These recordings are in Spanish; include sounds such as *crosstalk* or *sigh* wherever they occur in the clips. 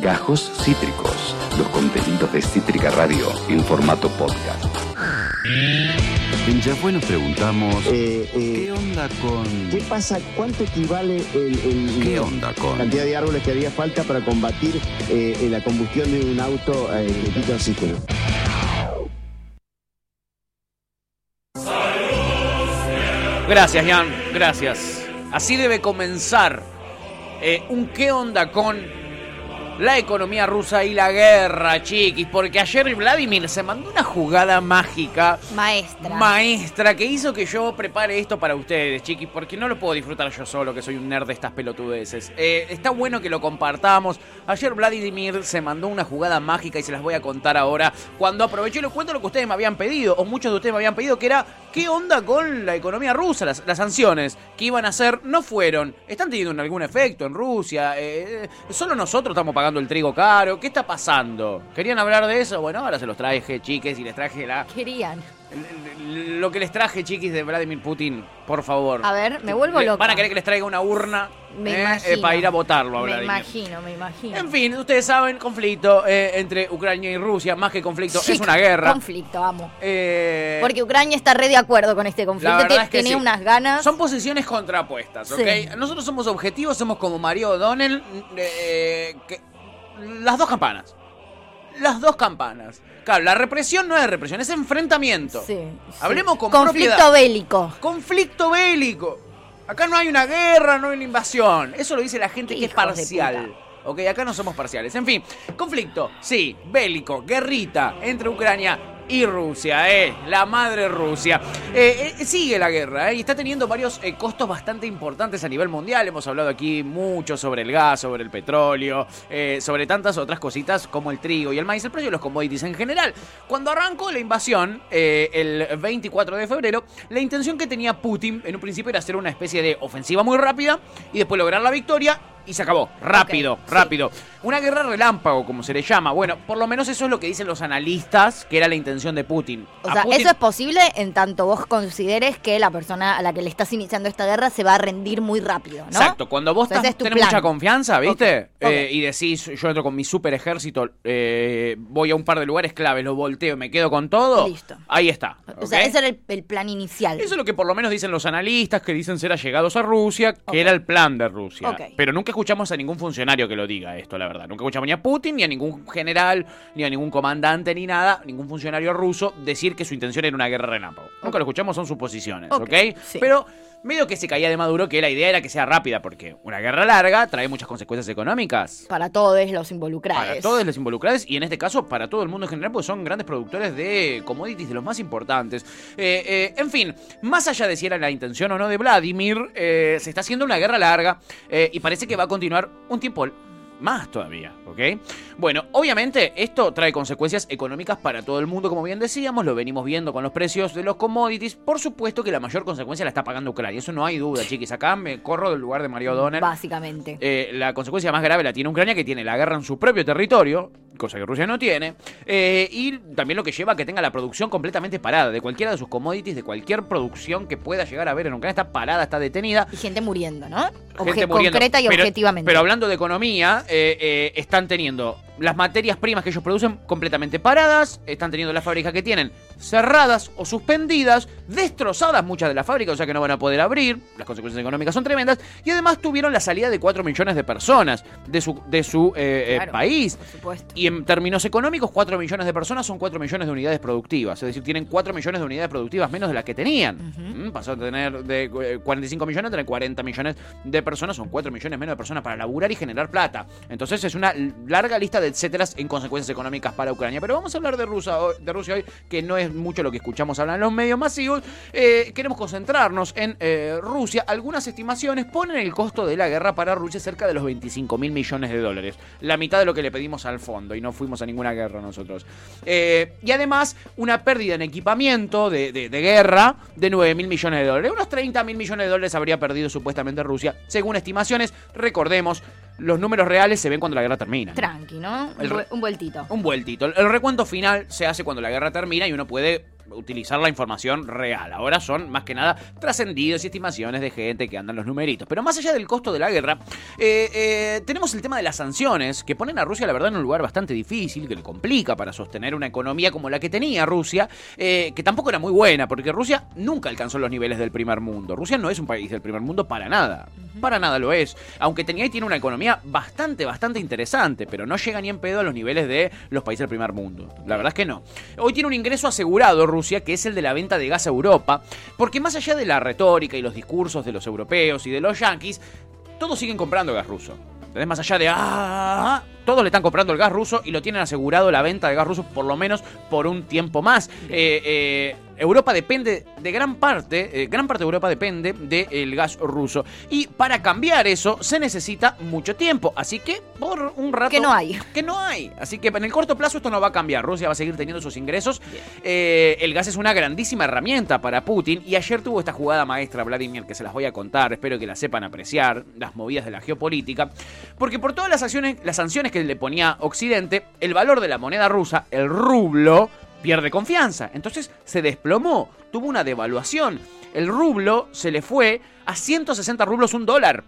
Gajos Cítricos, los contenidos de Cítrica Radio en formato podcast. En Yahweh nos preguntamos, Eh, eh, ¿qué onda con... ¿Qué pasa? ¿Cuánto equivale el, el- ¿Qué onda con... la cantidad de árboles que haría falta para combatir eh, la combustión de un auto eh, que quita oxígeno? Gracias, Jan, gracias. Así debe comenzar eh, un qué onda con la economía rusa y la guerra, chiquis, porque ayer Vladimir se mandó una jugada mágica, Maestra. maestra, que hizo que yo prepare esto para ustedes, chiquis, porque no lo puedo disfrutar yo solo, que soy un nerd de estas pelotudeces. Eh, está bueno que lo compartamos. Ayer Vladimir se mandó una jugada mágica y se las voy a contar ahora, cuando aproveché y les cuento lo que ustedes me habían pedido, o muchos de ustedes me habían pedido, que era, ¿qué onda con la economía rusa? Las, las sanciones que iban a hacer no fueron. ¿Están teniendo algún efecto en Rusia? Eh, ¿Solo nosotros estamos pagando el trigo caro? ¿Qué está pasando? ¿Querían hablar de eso? Bueno, ahora se los traje, chiques, y les traje la, Querían. lo que les traje, chiquis, de Vladimir Putin, por favor. A ver, me vuelvo loca. Van a querer que les traiga una urna Me eh, imagino. eh, para ir a votarlo a Me Vladimir. imagino, me imagino. En fin, ustedes saben, conflicto eh, entre Ucrania y Rusia, más que conflicto, Sí, es una guerra. Conflicto, amo. Eh, Porque Ucrania está re de acuerdo con este conflicto. la es que Tiene sí. unas ganas. Son posiciones contrapuestas, ¿ok? Sí. Nosotros somos objetivos, somos como Mario O'Donnell, eh, que- las dos campanas. Las dos campanas. Claro, la represión no es represión, es enfrentamiento. Sí, sí. Hablemos con Conflicto propiedad. bélico. Conflicto bélico. Acá no hay una guerra, no hay una invasión. Eso lo dice la gente que es parcial. Ok, acá no somos parciales. En fin, conflicto, sí, bélico, guerrita entre Ucrania y Rusia, eh, la madre Rusia. Eh, eh, sigue la guerra, eh, y está teniendo varios eh, costos bastante importantes a nivel mundial. Hemos hablado aquí mucho sobre el gas, sobre el petróleo, eh, sobre tantas otras cositas como el trigo y el maíz, el precio de los commodities en general. Cuando arrancó la invasión, el 24 de febrero, la intención que tenía Putin en un principio era hacer una especie de ofensiva muy rápida y después lograr la victoria y se acabó. Rápido, sí. rápido. Una guerra relámpago, como se le llama. Bueno, por lo menos eso es lo que dicen los analistas, que era la intención de Putin. O A sea, Putin- eso es posible en tanto vos consideres que la persona a la que le estás iniciando esta guerra se va a rendir muy rápido, ¿no? Exacto, cuando vos O sea, estás- es tenés plan. mucha confianza, ¿viste? Eh, y decís, yo entro con mi super ejército, eh, voy a un par de lugares claves, lo volteo me quedo con todo. Listo. Ahí está. O sea, ese era el, el plan inicial. Eso es lo que por lo menos dicen los analistas que dicen ser allegados a Rusia, que era el plan de Rusia. Pero nunca escuchamos a ningún funcionario que lo diga esto, la verdad. Nunca escuchamos ni a Putin, ni a ningún general, ni a ningún comandante, ni nada, ningún funcionario ruso decir que su intención era una guerra relámpago. Nunca lo escuchamos, son suposiciones, ¿ok? Ok, sí. Pero medio que se caía de Maduro que la idea era que sea rápida, porque una guerra larga trae muchas consecuencias económicas. Para todos los involucrados. Para todos los involucrados y en este caso para todo el mundo en general, porque son grandes productores de commodities de los más importantes. Eh, eh, en fin, más allá de si era la intención o no de Vladimir, eh, se está haciendo una guerra larga eh, y parece que va a continuar un tiempo más todavía, ¿ok? Bueno, obviamente esto trae consecuencias económicas para todo el mundo, como bien decíamos, lo venimos viendo con los precios de los commodities. Por supuesto que la mayor consecuencia la está pagando Ucrania, eso no hay duda, chiquis. Acá me corro del lugar de Mario Donner. Básicamente. Eh, la consecuencia más grave la tiene Ucrania, que tiene la guerra en su propio territorio, cosa que Rusia no tiene, eh, y también lo que lleva a que tenga la producción completamente parada, de cualquiera de sus commodities, de cualquier producción que pueda llegar a haber en Ucrania, está parada, está detenida. Y gente muriendo, ¿no? gente muriendo. Concreta y Pero- objetivamente. Pero hablando de economía, eh, eh, están teniendo las materias primas que ellos producen completamente paradas, están teniendo las fábricas que tienen cerradas o suspendidas, destrozadas muchas de las fábricas, o sea que no van a poder abrir, las consecuencias económicas son tremendas, y además tuvieron la salida de 4 millones de personas de su, de su eh, eh, Claro, país. Por supuesto. Y en términos económicos, 4 millones de personas son 4 millones de unidades productivas. Es decir, tienen 4 millones de unidades productivas menos de las que tenían. Mm, Pasó a tener de eh, 45 millones a tener 40 millones de personas. Son 4 millones menos de personas para laburar y generar plata. Entonces es una larga lista de etcéteras en consecuencias económicas para Ucrania. Pero vamos a hablar de Rusia, de Rusia hoy, que no es mucho lo que escuchamos hablar en los medios masivos. Eh, queremos concentrarnos en eh, Rusia. Algunas estimaciones ponen el costo de la guerra para Rusia cerca de los 25 mil millones de dólares. La mitad de lo que le pedimos al fondo y no fuimos a ninguna guerra nosotros. Eh, y además, una pérdida en equipamiento de, de- de guerra de 9 mil millones de dólares. Unos 30 mil millones de dólares habría perdido supuestamente Rusia, según estimaciones. Recordemos, los números reales se ven cuando la guerra termina. Tranqui, ¿no? Un, El vueltito. Un vueltito. El recuento final se hace cuando la guerra termina y uno puede utilizar la información real. Ahora son más que nada trascendidos y estimaciones de gente que andan los numeritos. Pero más allá del costo de la guerra, eh, eh, tenemos el tema de las sanciones que ponen a Rusia, la verdad, en un lugar bastante difícil, que le complica para sostener una economía como la que tenía Rusia, eh, que tampoco era muy buena, porque Rusia nunca alcanzó los niveles del primer mundo. Rusia no es un país del primer mundo para nada. Para nada lo es. Aunque tenía y tiene una economía bastante, bastante interesante, pero no llega ni en pedo a los niveles de los países del primer mundo. La verdad es que no. Hoy tiene un ingreso asegurado Rusia, que es el de la venta de gas a Europa, porque más allá de la retórica y los discursos de los europeos y de los yanquis, todos siguen comprando gas ruso. Entonces, más allá de ah, todos le están comprando el gas ruso y lo tienen asegurado la venta de gas ruso por lo menos por un tiempo más. Eh, eh, Europa depende de gran parte, eh, gran parte de Europa depende del gas ruso. Y para cambiar eso se necesita mucho tiempo. Así que por un rato... Que no hay. Que no hay. Así que en el corto plazo esto no va a cambiar. Rusia va a seguir teniendo sus ingresos. Eh, el gas es una grandísima herramienta para Putin. Y ayer tuvo esta jugada maestra, Vladimir, que se las voy a contar. Espero que la sepan apreciar, las movidas de la geopolítica. Porque por todas las, acciones, las sanciones que le ponía Occidente, el valor de la moneda rusa, el rublo, pierde confianza. Entonces se desplomó, tuvo una devaluación. El rublo se le fue a 160 rublos un dólar.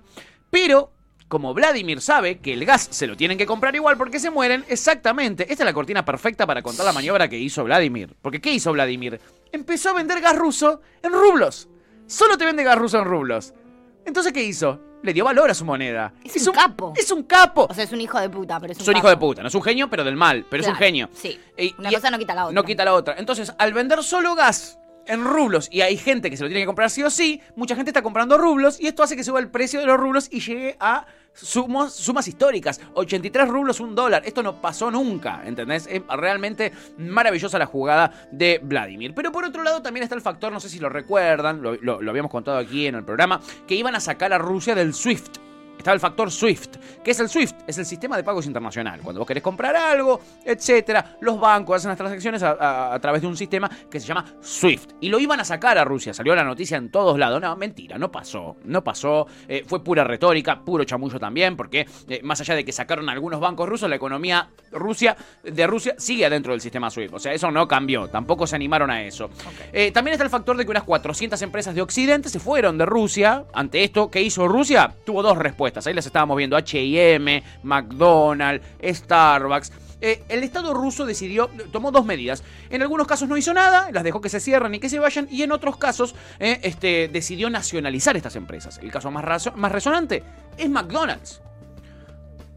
Pero, como Vladimir sabe que el gas se lo tienen que comprar igual porque se mueren, exactamente. Esta es la cortina perfecta para contar la maniobra que hizo Vladimir. Porque ¿qué hizo Vladimir? Empezó a vender gas ruso en rublos. Solo te vende gas ruso en rublos. Entonces, ¿qué hizo? Le dio valor a su moneda. Es un capo. Es un capo. O sea, es un hijo de puta, pero es un Es un hijo de puta, no es un genio, pero del mal, pero es un genio. sí. Y- Una y- cosa no quita la otra. No quita la otra. Entonces, al vender solo gas en rublos y hay gente que se lo tiene que comprar sí o sí, mucha gente está comprando rublos y esto hace que suba el precio de los rublos y llegue a sumas históricas. 83 rublos, un dólar. Esto no pasó nunca, ¿entendés? Es realmente maravillosa la jugada de Vladimir. Pero por otro lado también está el factor, no sé si lo recuerdan, lo- lo habíamos contado aquí en el programa, que iban a sacar a Rusia del SWIFT. Estaba el factor SWIFT. ¿Qué es el SWIFT? Es el sistema de pagos internacional. Cuando vos querés comprar algo, etcétera, los bancos hacen las transacciones a, a- a través de un sistema que se llama SWIFT. Y lo iban a sacar a Rusia. Salió la noticia en todos lados. No, mentira, no pasó. No pasó. Eh, fue pura retórica, puro chamullo también, porque eh, más allá de que sacaron algunos bancos rusos, la economía Rusia, de Rusia sigue adentro del sistema SWIFT. O sea, eso no cambió. Tampoco se animaron a eso. Eh, también está el factor de que unas 400 empresas de Occidente se fueron de Rusia. Ante esto, ¿qué hizo Rusia? Tuvo dos respuestas. Ahí las estábamos viendo. H&M, McDonald's, Starbucks. Eh, el Estado ruso decidió, tomó dos medidas. En algunos casos no hizo nada, las dejó que se cierren y que se vayan, y en otros casos eh, este, decidió nacionalizar estas empresas. El caso más, más resonante es McDonald's.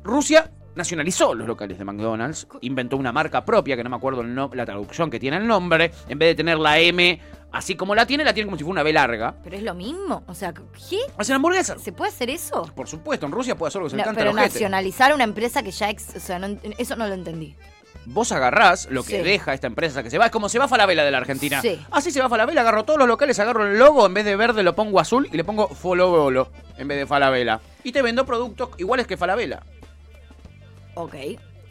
Rusia nacionalizó los locales de McDonald's, inventó una marca propia, que no me acuerdo la traducción que tiene el nombre, en vez de tener la M así como la tiene, la tiene como si fuera una B larga. Pero es lo mismo. O sea, ¿qué? Hacen hamburguesas. ¿Se puede hacer eso? Por supuesto, en Rusia puede hacer lo que se No, canta pero nacionalizar una empresa que ya... ex- o sea, no eso no lo entendí. Vos agarrás lo que Sí. deja esta empresa que se va, es como se va Falabella de la Argentina. Sí. Así se va Falabella, agarro todos los locales, agarro el logo, en vez de verde lo pongo azul y le pongo Folobolo en vez de Falabella. Y te vendo productos iguales que Falabella. Ok.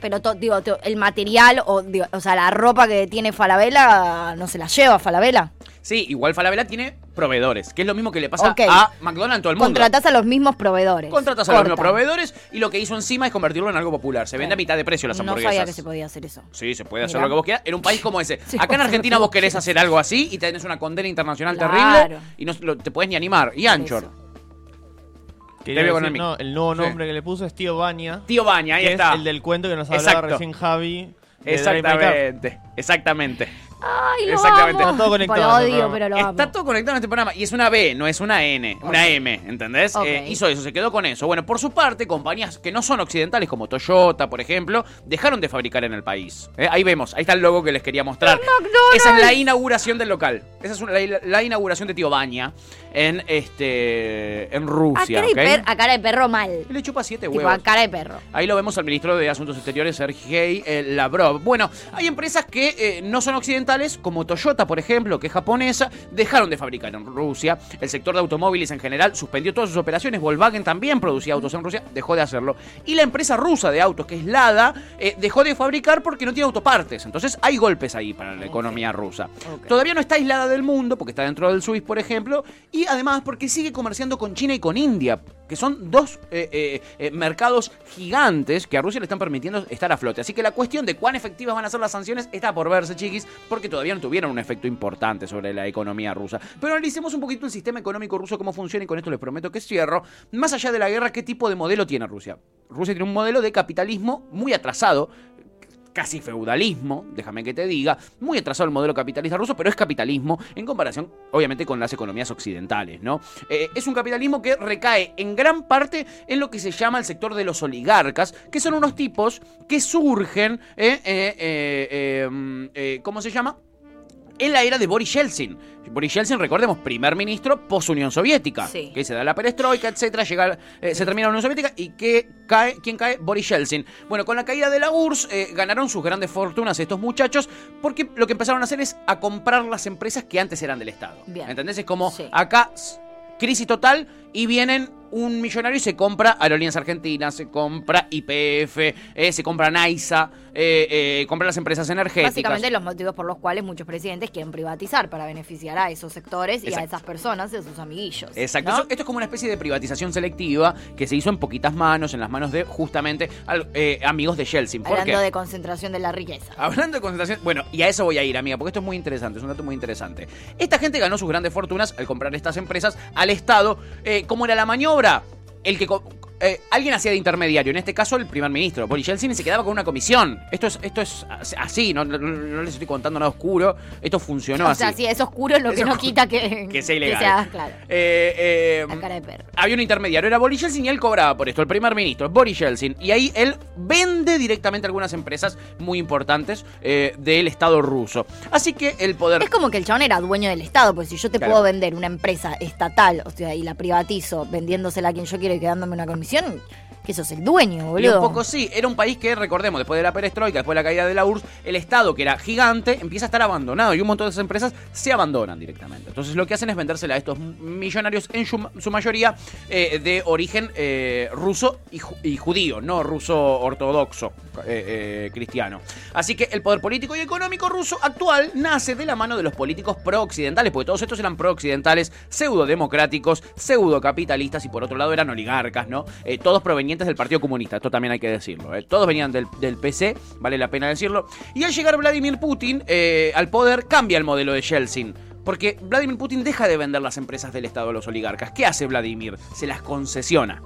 Pero, to- digo, to- el material, o, digo, o sea, la ropa que tiene Falabella, no se la lleva Falabella. Sí, igual Falabella tiene proveedores, que es lo mismo que le pasa a McDonald's todo el mundo. Contratás a los mismos proveedores. Contratas a los mismos Corta. proveedores y lo que hizo encima es convertirlo en algo popular. Se vende a mitad de precio las No hamburguesas. sabía que se podía hacer eso. Sí, se puede hacer Mirá. lo que vos quieras en un país como ese. *laughs* Sí, Acá en Argentina vos querés hacer algo así y tenés una condena internacional Claro. terrible y no te puedes ni animar. Y Anchor. eso. Quería decir, el no, mic. el nuevo Sí. nombre que le puso es Tío Baña. Tío Baña, ahí que está. Es el del cuento que nos hablaba Exacto. recién Javi. Exactamente. Exactamente. Ay, lo Exactamente. amo. Está todo conectado Lo en el odio, programa. pero lo Está amo. todo conectado en este programa y es una B, no es una N, una M, ¿entendés? Eh, hizo eso, se quedó con eso. Bueno, por su parte, compañías que no son occidentales, como Toyota, por ejemplo, dejaron de fabricar en el país. Eh, ahí vemos, ahí está el logo que les quería mostrar. Esa es la inauguración del local. Esa es una- la, la inauguración de Tío Baña en este en A Rusia. a cara de perro mal. Le chupa siete Tipo, huevos. a cara de perro. Ahí lo vemos al ministro de Asuntos Exteriores, Sergei eh, Lavrov. Bueno, hay empresas que eh, no son occidentales, como Toyota, por ejemplo, que es japonesa, dejaron de fabricar en Rusia. El sector de automóviles en general suspendió todas sus operaciones. Volkswagen también producía autos en Rusia, dejó de hacerlo. Y la empresa rusa de autos, que es Lada, eh, dejó de fabricar porque no tiene autopartes. Entonces hay golpes ahí para la economía rusa. Todavía no está aislada del mundo, porque está dentro del SWIFT, por ejemplo, y además porque sigue comerciando con China y con India, son dos eh, eh, eh, mercados gigantes que a Rusia le están permitiendo estar a flote. Así que la cuestión de cuán efectivas van a ser las sanciones está por verse, chiquis, porque todavía no tuvieron un efecto importante sobre la economía rusa. Pero analicemos un poquito el sistema económico ruso, cómo funciona, y con esto les prometo que cierro. Más allá de la guerra, ¿qué tipo de modelo tiene Rusia? Rusia tiene un modelo de capitalismo muy atrasado, casi feudalismo, déjame que te diga, muy atrasado el modelo capitalista ruso, pero es capitalismo en comparación, obviamente, con las economías occidentales, ¿no? Eh, es un capitalismo que recae en gran parte en lo que se llama el sector de los oligarcas, que son unos tipos que surgen, eh, eh, mm, ¿cómo se llama? En la era de Boris Yeltsin. Boris Yeltsin, recordemos, primer ministro post-Unión Soviética. Sí. Que se da la perestroika, etcétera, llega, eh, se termina la Unión Soviética y que cae, ¿quién cae? Boris Yeltsin. Bueno, con la caída de la URSS eh, ganaron sus grandes fortunas estos muchachos porque lo que empezaron a hacer es a comprar las empresas que antes eran del Estado. Bien. ¿Entendés? Es como Sí. acá crisis total y vienen un millonario y se compra Aerolíneas Argentinas, se compra IPF, eh, se compra NAISA, eh, eh, compra las empresas energéticas. Básicamente los motivos por los cuales muchos presidentes quieren privatizar para beneficiar a esos sectores y a esas personas y a sus amiguillos. Exacto. ¿no? Eso- esto es como una especie de privatización selectiva que se hizo en poquitas manos, en las manos de justamente al- eh, amigos de Yeltsin. ¿Por Hablando qué? de concentración de la riqueza. Hablando de concentración, bueno, y a eso voy a ir, amiga, porque esto es muy interesante, es un dato muy interesante. Esta gente ganó sus grandes fortunas al comprar estas empresas al Estado. ¿Cómo era la maniobra? El que eh, alguien hacía de intermediario, en este caso el primer ministro, Boris Yeltsin, se quedaba con una comisión. Esto es, esto es así, no, no- no les estoy contando nada oscuro, esto funcionó o así. sea, sí, es oscuro lo que no quita que, Que sea ilegal. sea, claro. Eh, eh, La cara de perro. había un intermediario, era Boris Yeltsin y él cobraba por esto, el primer ministro, Boris Yeltsin. Y ahí él vende directamente algunas empresas muy importantes eh, del Estado ruso. Así que el poder... Es como que el chabón era dueño del Estado, pues si yo te Claro. puedo vender una empresa estatal, o sea, y la privatizo vendiéndosela a quien yo quiero y quedándome una comisión, Yeah. Que sos el dueño, Y boludo. un poco sí, era un país que, recordemos, después de la perestroika, después de la caída de la URSS, el Estado, que era gigante, empieza a estar abandonado y un montón de esas empresas se abandonan directamente. Entonces lo que hacen es vendérsela a estos millonarios, en su, mayoría eh, de origen eh, ruso y, ju- y judío, no ruso ortodoxo eh, cristiano. Así que el poder político y económico ruso actual nace de la mano de los políticos pro-occidentales, porque todos estos eran pro-occidentales, pseudo-democráticos, pseudo-capitalistas y por otro lado eran oligarcas, ¿no? Todos provenientes del Partido Comunista, esto también hay que decirlo. ¿eh? Todos venían del, del PC, vale la pena decirlo. Y al llegar Vladimir Putin eh, al poder, cambia el modelo de Yeltsin. Porque Vladimir Putin deja de vender las empresas del Estado a los oligarcas. ¿Qué hace Vladimir? Se las concesiona,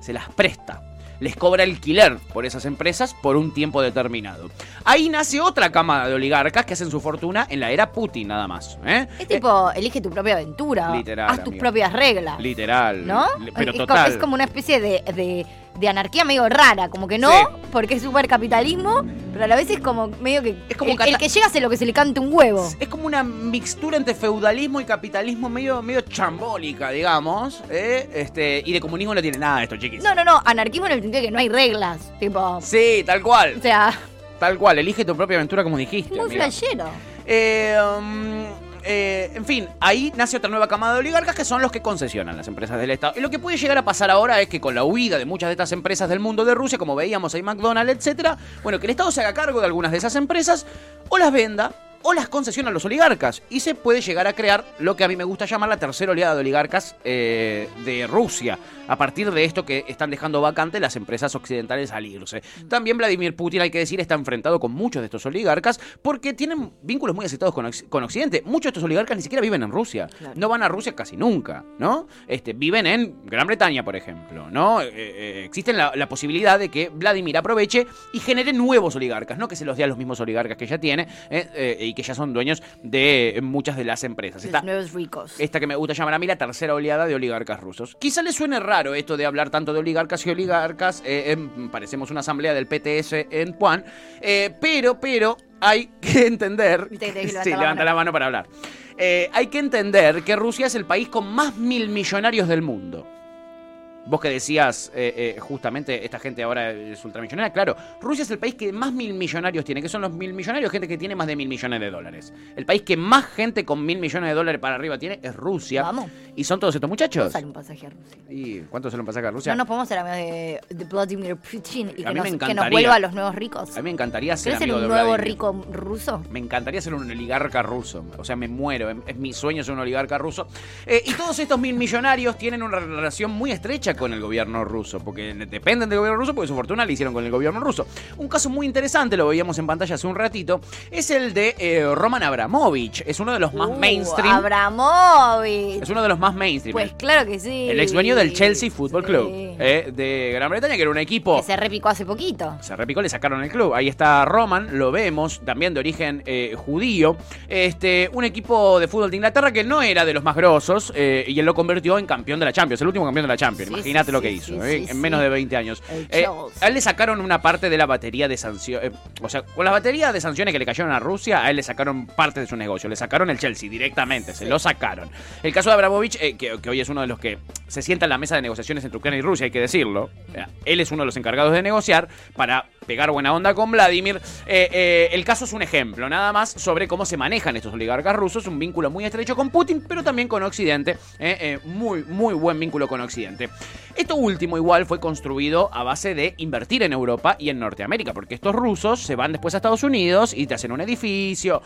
se las presta. Les cobra alquiler por esas empresas por un tiempo determinado. Ahí nace otra camada de oligarcas que hacen su fortuna en la era Putin, nada más. ¿eh? Es tipo, elige tu propia aventura. Literal, Haz tus propias reglas. Literal. ¿No? Pero es, total. es como una especie de, de- de anarquía medio rara, como que no, Sí. porque es súper capitalismo, pero a la vez es como medio que Es como el, el que llega hace lo que se le cante un huevo. Es como una mixtura entre feudalismo y capitalismo medio, medio chambólica, digamos. ¿eh? Este, y de comunismo no tiene nada esto, chiquis. No, no, no, anarquismo en el sentido de que no hay reglas, tipo, Sí, tal cual. o sea, Tal cual. Elige tu propia aventura como dijiste. muy flashero. Eh, um, eh, en fin, ahí nace otra nueva camada de oligarcas que son los que concesionan las empresas del Estado. Y lo que puede llegar a pasar ahora es que con la huida de muchas de estas empresas del mundo de Rusia, como veíamos ahí McDonald's, etcétera, bueno, que el Estado se haga cargo de algunas de esas empresas o las venda o las concesiona a los oligarcas. Y se puede llegar a crear lo que a mí me gusta llamar la tercera oleada de oligarcas eh, de Rusia. A partir de esto que están dejando vacante las empresas occidentales al irse. También Vladimir Putin, hay que decir, está enfrentado con muchos de estos oligarcas porque tienen vínculos muy aceptados con, con Occidente. Muchos de estos oligarcas ni siquiera viven en Rusia. Claro. No van a Rusia casi nunca, ¿no? Este, viven en Gran Bretaña, por ejemplo, ¿no? Eh, eh, existe la, la posibilidad de que Vladimir aproveche y genere nuevos oligarcas, no que se los dé a los mismos oligarcas que ya tiene eh, eh, y que ya son dueños de muchas de las empresas. Los nuevos ricos. esta que me gusta llamar a mí la tercera oleada de oligarcas rusos. Quizá les suene raro esto de hablar tanto de oligarcas y oligarcas. eh, em, parecemos una asamblea del PTS en Puan. eh, pero, pero, hay que *laughs* entender. Que *laughs* sí, la levanta mano. la mano para hablar. Eh, hay que entender que Rusia es el país con más mil millonarios del mundo. Vos que decías, eh, eh, justamente, esta gente ahora es ultramillonaria. Claro, Rusia es el país que más mil millonarios tiene. ¿Qué son los mil millonarios? Gente que tiene más de mil millones de dólares. El país que más gente con mil millones de dólares para arriba tiene es Rusia. Vamos. ¿Y son todos estos muchachos? Sale un pasaje a Rusia. ¿Y cuánto se lo pasa a Rusia? no nos podemos ser amigos de, de Vladimir Putin y A que mí nos, me que nos vuelva a los nuevos ricos. A mí me encantaría ser ¿Querés ser amigo un nuevo rico ruso? Me encantaría ser un oligarca ruso. O sea, me muero. Es, es mi sueño ser un oligarca ruso. Eh, y todos estos mil millonarios tienen una relación muy estrecha con el gobierno ruso, porque dependen del gobierno ruso porque su fortuna la hicieron con el gobierno ruso. Un caso muy interesante, lo veíamos en pantalla hace un ratito, es el de eh, Roman Abramovich. Es uno de los más Uh, mainstream. Abramovich. Es uno de los más mainstream. Pues claro que sí. el ex dueño del Chelsea Football Sí. Club eh, de Gran Bretaña, que era un equipo Que se repicó hace poquito. se repicó, le sacaron el club. Ahí está Roman, lo vemos, también de origen eh, judío. Este, un equipo de fútbol de Inglaterra que no era de los más grosos y él lo convirtió en campeón de la Champions, el último campeón de la Champions. Sí, Imagínate lo que hizo, eh, en menos de 20 años. Eh, a él le sacaron una parte de la batería de sanciones. o sea, con la batería de sanciones que le cayeron a Rusia, a él le sacaron parte de su negocio. Le sacaron el Chelsea directamente, se lo sacaron. El caso de Abramovich, eh, que, que hoy es uno de los que se sienta en la mesa de negociaciones entre Ucrania y Rusia, hay que decirlo. Eh, Él es uno de los encargados de negociar para pegar buena onda con Vladimir. Eh, eh, el caso es un ejemplo, nada más, sobre cómo se manejan estos oligarcas rusos. Un vínculo muy estrecho con Putin, pero también con Occidente. eh, muy, muy buen vínculo con Occidente. Esto último igual fue construido a base de invertir en Europa y en Norteamérica, porque estos rusos se van después a Estados Unidos y te hacen un edificio,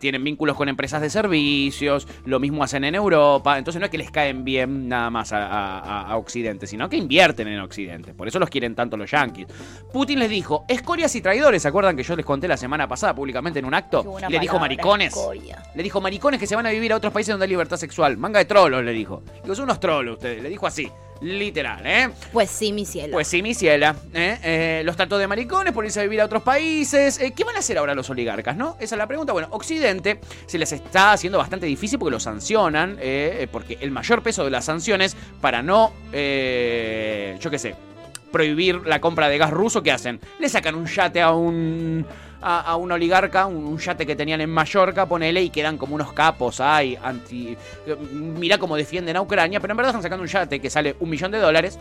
tienen vínculos con empresas de servicios, lo mismo hacen en Europa, entonces no es que les caen bien nada más a, a- a Occidente, sino que invierten en Occidente, por eso los quieren tanto los yanquis. Putin les dijo, escorias y traidores, ¿se acuerdan que yo les conté la semana pasada públicamente en un acto? Le dijo maricones. escoria. Le dijo maricones que se van a vivir a otros países donde hay libertad sexual. Manga de trolos, le dijo. Digo, son unos trolos ustedes. Le dijo así. Literal, ¿eh? Pues sí, mi cielo. Pues sí, mi ciela. ¿eh? Eh, los trató de maricones por irse a vivir a otros países. Eh, ¿Qué van a hacer ahora los oligarcas, no? Esa es la pregunta. Bueno, Occidente se les está haciendo bastante difícil porque los sancionan. porque el mayor peso de las sanciones para no, yo qué sé, prohibir la compra de gas ruso, ¿qué hacen? Le sacan un yate a un. A, un oligarca, un, un yate que tenían en Mallorca, ponele, y quedan como unos capos, ay, anti. eh, Mirá cómo defienden a Ucrania, pero en verdad están sacando un yate que sale un millón de dólares.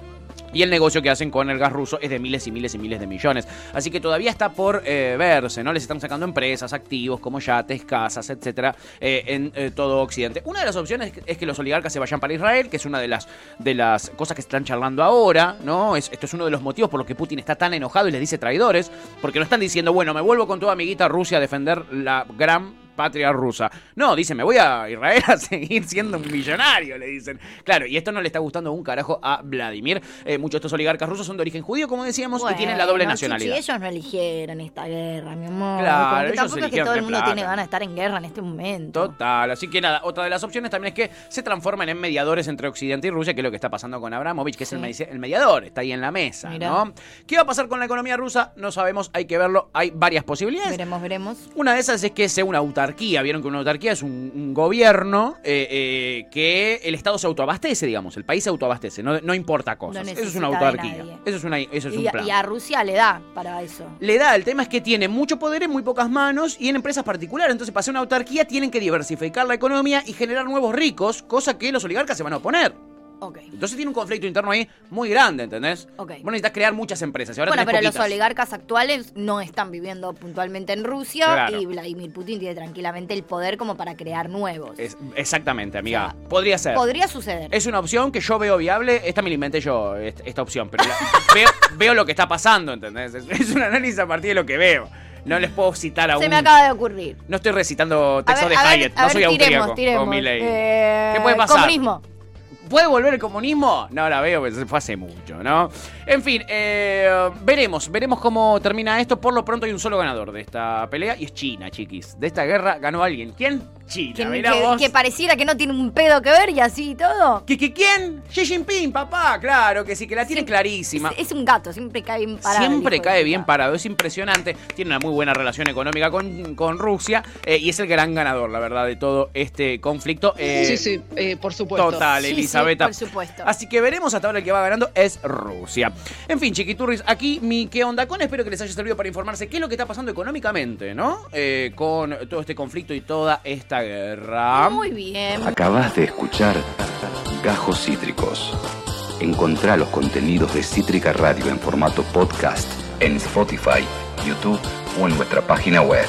Y el negocio que hacen con el gas ruso es de miles y miles y miles de millones. Así que todavía está por eh, verse, ¿no? Les están sacando empresas, activos como yates, casas, etcétera, eh, en eh, todo Occidente. Una de las opciones es que, los oligarcas se vayan para Israel, que es una de las, de las cosas que están charlando ahora, ¿no? Es, esto es uno de los motivos por los que Putin está tan enojado y les dice traidores, porque no están diciendo, bueno, me vuelvo con tu amiguita Rusia a defender la gran patria rusa. No, dice, me voy a Israel a *laughs* seguir siendo un millonario, le dicen. Claro, y esto no le está gustando un carajo a Vladimir. Eh, muchos de estos oligarcas rusos son de origen judío, como decíamos, y tienen la doble Bueno, nacionalidad. Chichi, ellos no eligieron esta guerra, mi amor. Claro, ellos tampoco es que todo el mundo plata. tiene ganas de estar en guerra en este momento. Total, así que nada, otra de las opciones también es que se transformen en mediadores entre Occidente y Rusia, que es lo que está pasando con Abramovich, que es el, Sí. medi- el mediador, está ahí en la mesa, Mirá. ¿no? ¿Qué va a pasar con la economía rusa? No sabemos, hay que verlo, hay varias posibilidades. Veremos, veremos. Una de esas es que sea una autarquía. Vieron que una autarquía es un, un gobierno eh, eh, que el Estado se autoabastece, digamos. El país se autoabastece, no, no importa cosas. No eso es una autarquía. Eso es, una, eso es Y, un plan. y a Rusia le da para eso. Le da, el tema es que tiene mucho poder en muy pocas manos y en empresas particulares. Entonces, para hacer una autarquía, tienen que diversificar la economía y generar nuevos ricos, cosa que los oligarcas se van a oponer. Entonces, tiene un conflicto interno ahí muy grande, ¿entendés? Ok. Vos necesitas crear muchas empresas. Y ahora Bueno, pero los oligarcas actuales no están viviendo puntualmente en Rusia Claro. y Vladimir Putin tiene tranquilamente el poder como para crear nuevos. Es- exactamente, amiga. O sea, Podría ser. Podría suceder. Es una opción que yo veo viable. Esta me la inventé yo, est- esta opción. Pero la- *laughs* veo, veo lo que está pasando, ¿entendés? Es, es un análisis a partir de lo que veo. No les puedo citar a Se me acaba de ocurrir. No estoy recitando texto ver, de ver, Hayek. no ver, soy tiremos, austríaco tiremos. con. Eh, ¿Qué puede pasar? Comunismo. ¿Puede volver el comunismo? No la veo, pues fue hace mucho, ¿no? En fin, eh, veremos, veremos cómo termina esto. Por lo pronto hay un solo ganador de esta pelea y es China, chiquis. De esta guerra ganó alguien. ¿Quién? China, Que, mirá que- vos. que pareciera que no tiene un pedo que ver y así y todo. ¿Que, que quién? Xi Jinping, papá, claro que sí, que la tiene clarísima. Es, es un gato, siempre cae bien parado. Siempre cae bien parado, es impresionante. Tiene una muy buena relación económica con, con Rusia eh, y es el gran ganador, la verdad, de todo este conflicto. Eh, sí, sí, eh, por supuesto. Total, Sí, sí, Por supuesto. Así que veremos hasta ahora el que va ganando es Rusia. En fin, chiquiturris, aquí mi qué onda con. Espero que les haya servido para informarse qué es lo que está pasando económicamente, ¿no? Eh, con todo este conflicto y toda esta guerra. Muy bien. Acabas de escuchar Gajos Cítricos. Encontrá los contenidos de Cítrica Radio en formato podcast en Spotify, YouTube o en nuestra página web.